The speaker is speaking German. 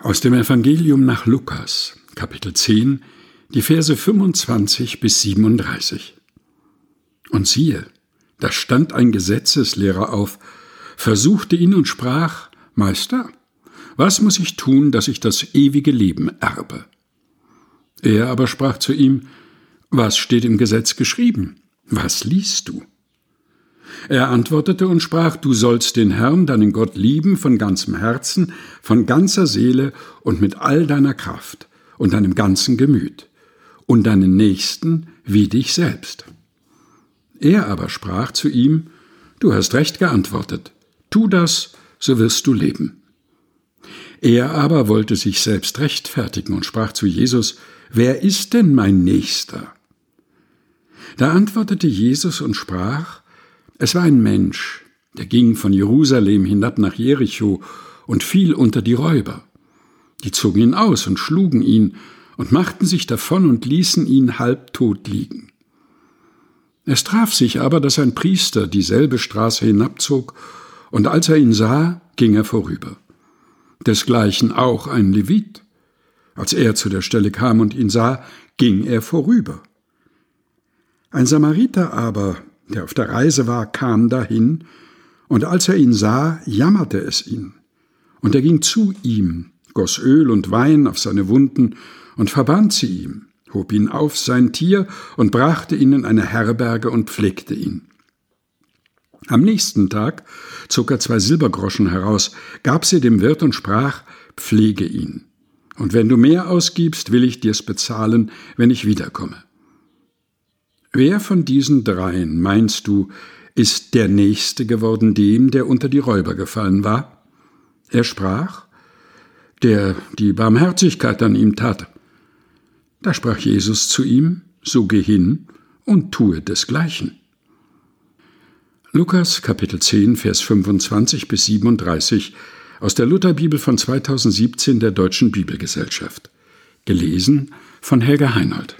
Aus dem Evangelium nach Lukas, Kapitel 10, die Verse 25 bis 37. Und siehe, da stand ein Gesetzeslehrer auf, versuchte ihn und sprach, Meister, was muss ich tun, dass ich das ewige Leben erbe? Er aber sprach zu ihm, Was steht im Gesetz geschrieben? Was liest du? Er antwortete und sprach, Du sollst den Herrn, deinen Gott, lieben von ganzem Herzen, von ganzer Seele und mit all deiner Kraft und deinem ganzen Gemüt, und deinen Nächsten wie dich selbst. Er aber sprach zu ihm, Du hast recht geantwortet, tu das, so wirst du leben. Er aber wollte sich selbst rechtfertigen und sprach zu Jesus, Wer ist denn mein Nächster? Da antwortete Jesus und sprach, Es war ein Mensch, der ging von Jerusalem hinab nach Jericho und fiel unter die Räuber. Die zogen ihn aus und schlugen ihn und machten sich davon und ließen ihn halbtot liegen. Es traf sich aber, dass ein Priester dieselbe Straße hinabzog, und als er ihn sah, ging er vorüber. Desgleichen auch ein Levit. Als er zu der Stelle kam und ihn sah, ging er vorüber. Ein Samariter aber, der auf der Reise war, kam dahin, und als er ihn sah, jammerte es ihn. Und er ging zu ihm, goss Öl und Wein auf seine Wunden und verband sie ihm hob ihn auf sein Tier und brachte ihn in eine Herberge und pflegte ihn. Am nächsten Tag zog er zwei Silbergroschen heraus, gab sie dem Wirt und sprach, pflege ihn. Und wenn du mehr ausgibst, will ich dir's bezahlen, wenn ich wiederkomme. Wer von diesen dreien, meinst du, ist der Nächste geworden dem, der unter die Räuber gefallen war? Er sprach, der die Barmherzigkeit an ihm tat. Da sprach Jesus zu ihm, so geh hin und tue desgleichen. Lukas Kapitel 10, Vers 25 bis 37 aus der Lutherbibel von 2017 der Deutschen Bibelgesellschaft. Gelesen von Helga Heinold.